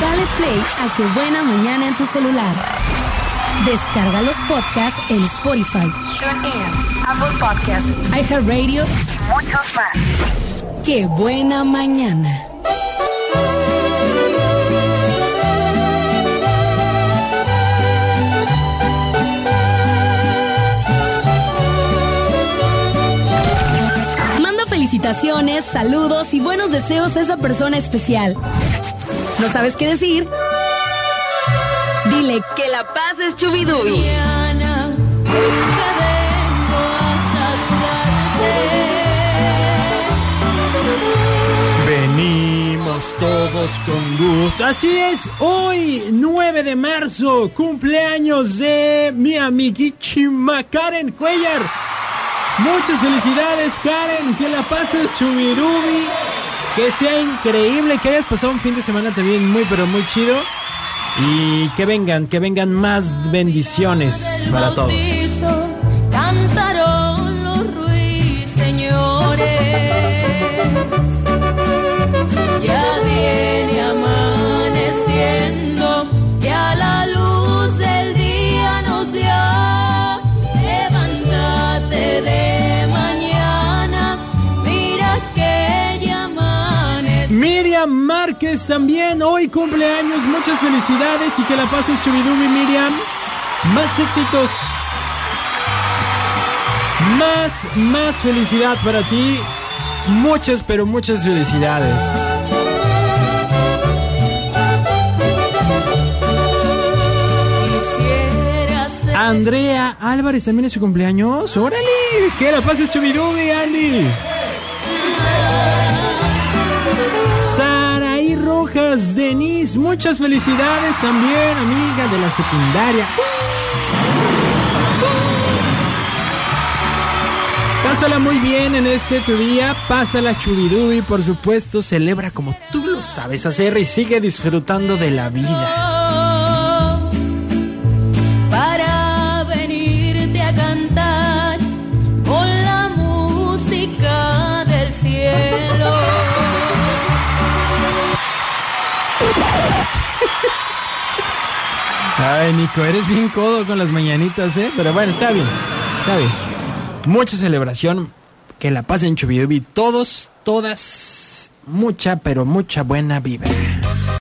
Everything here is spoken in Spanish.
Dale play a Qué Buena Mañana en tu celular. Descarga los podcasts en Spotify, TuneIn, Apple Podcasts iHeartRadio y muchos más. Qué Buena Mañana. Manda felicitaciones, saludos y buenos deseos a esa persona especial. ¿No sabes qué decir? Dile que la paz es chubidubi. Venimos todos con gusto. Así es, hoy 9 de marzo, cumpleaños de mi amiguísima Karen Cuellar. Muchas felicidades Karen, que la pases chubirubi, que sea increíble, que hayas pasado un fin de semana también muy pero muy chido. Y que vengan, que vengan más bendiciones para todos. Márquez también, hoy cumpleaños, muchas felicidades y que la pases chubidubi Miriam. Más éxitos. Más, más felicidad para ti. Muchas, pero muchas felicidades. Andrea Álvarez también es su cumpleaños. ¡Órale! Que la pases chubidubi, Andy. Muchas felicidades también, amiga de la secundaria. Pásala muy bien en este tu día, pásala chubidubi, por supuesto, celebra como tú lo sabes hacer y sigue disfrutando de la vida. Ay, Nico, eres bien codo con las mañanitas, ¿eh? Pero bueno, está bien, está bien. Mucha celebración, que la pasen chubidubi, todos, todas, mucha, pero mucha buena vibra.